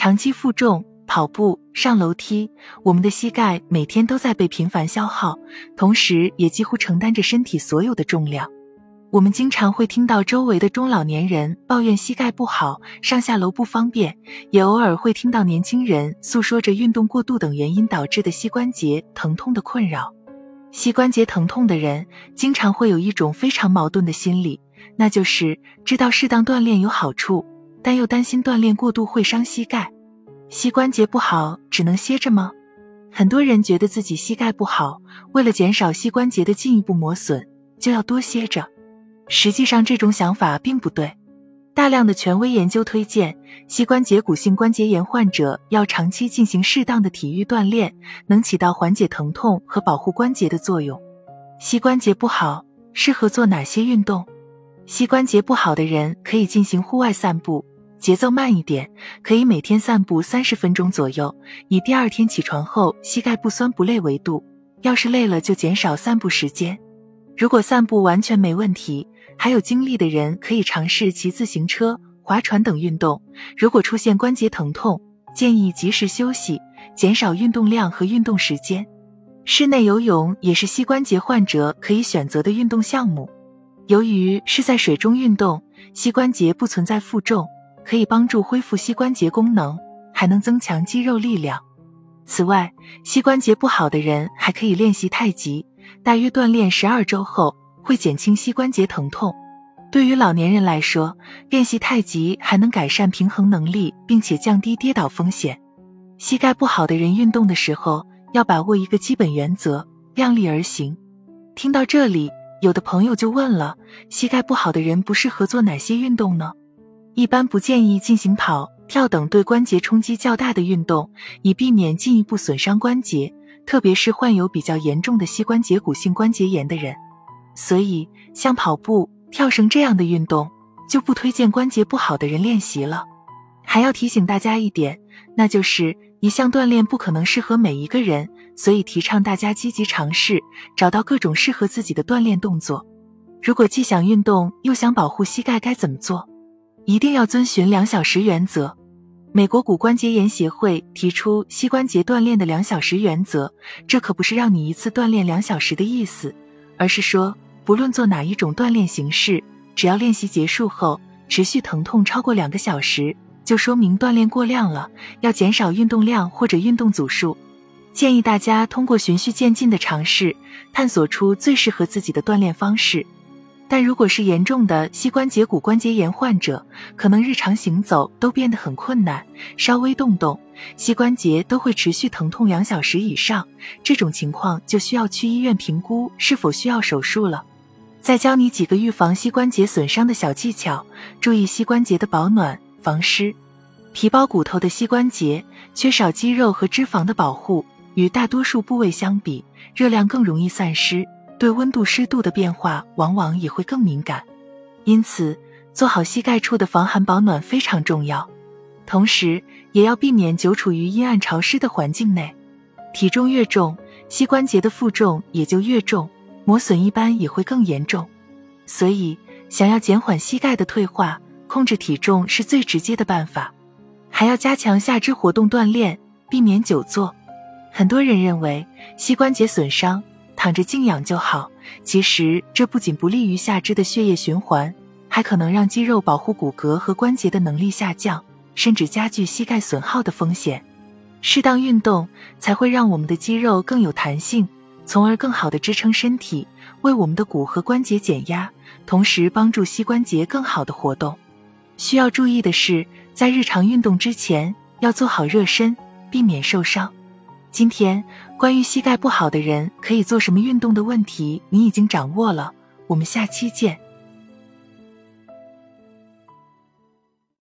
长期负重、跑步、上楼梯，我们的膝盖每天都在被频繁消耗，同时也几乎承担着身体所有的重量。我们经常会听到周围的中老年人抱怨膝盖不好、上下楼不方便，也偶尔会听到年轻人诉说着运动过度等原因导致的膝关节疼痛的困扰。膝关节疼痛的人经常会有一种非常矛盾的心理，那就是知道适当锻炼有好处，但又担心锻炼过度会伤膝盖。膝关节不好只能歇着吗？很多人觉得自己膝盖不好，为了减少膝关节的进一步磨损，就要多歇着。实际上，这种想法并不对。大量的权威研究推荐，膝关节骨性关节炎患者要长期进行适当的体育锻炼，能起到缓解疼痛和保护关节的作用。膝关节不好，适合做哪些运动？膝关节不好的人可以进行户外散步，节奏慢一点，可以每天散步三十分钟左右，以第二天起床后膝盖不酸不累为度。要是累了，就减少散步时间。如果散步完全没问题，还有精力的人可以尝试骑自行车、划船等运动。如果出现关节疼痛，建议及时休息，减少运动量和运动时间。室内游泳也是膝关节患者可以选择的运动项目。由于是在水中运动，膝关节不存在负重，可以帮助恢复膝关节功能，还能增强肌肉力量。此外，膝关节不好的人还可以练习太极，大约锻炼十二周后。会减轻膝关节疼痛。对于老年人来说，练习太极还能改善平衡能力，并且降低跌倒风险。膝盖不好的人运动的时候要把握一个基本原则：量力而行。听到这里，有的朋友就问了：膝盖不好的人不适合做哪些运动呢？一般不建议进行跑、跳等对关节冲击较大的运动，以避免进一步损伤关节，特别是患有比较严重的膝关节骨性关节炎的人。所以，像跑步、跳绳这样的运动就不推荐关节不好的人练习了。还要提醒大家一点，那就是一项锻炼不可能适合每一个人，所以提倡大家积极尝试，找到各种适合自己的锻炼动作。如果既想运动又想保护膝盖，该怎么做？一定要遵循两小时原则。美国骨关节炎协会提出膝关节锻炼的两小时原则，这可不是让你一次锻炼两小时的意思。而是说，不论做哪一种锻炼形式，只要练习结束后持续疼痛超过两个小时，就说明锻炼过量了，要减少运动量或者运动组数。建议大家通过循序渐进的尝试，探索出最适合自己的锻炼方式。但如果是严重的膝关节骨关节炎患者，可能日常行走都变得很困难，稍微动动膝关节都会持续疼痛两小时以上。这种情况就需要去医院评估是否需要手术了。再教你几个预防膝关节损伤的小技巧：注意膝关节的保暖、防湿。皮包骨头的膝关节缺少肌肉和脂肪的保护，与大多数部位相比，热量更容易散失。对温度、湿度的变化往往也会更敏感，因此做好膝盖处的防寒保暖非常重要。同时，也要避免久处于阴暗潮湿的环境内。体重越重，膝关节的负重也就越重，磨损一般也会更严重。所以，想要减缓膝盖的退化，控制体重是最直接的办法。还要加强下肢活动锻炼，避免久坐。很多人认为膝关节损伤。躺着静养就好，其实这不仅不利于下肢的血液循环，还可能让肌肉保护骨骼和关节的能力下降，甚至加剧膝盖损耗的风险。适当运动才会让我们的肌肉更有弹性，从而更好的支撑身体，为我们的骨和关节减压，同时帮助膝关节更好的活动。需要注意的是，在日常运动之前要做好热身，避免受伤。今天关于膝盖不好的人可以做什么运动的问题，你已经掌握了。我们下期见。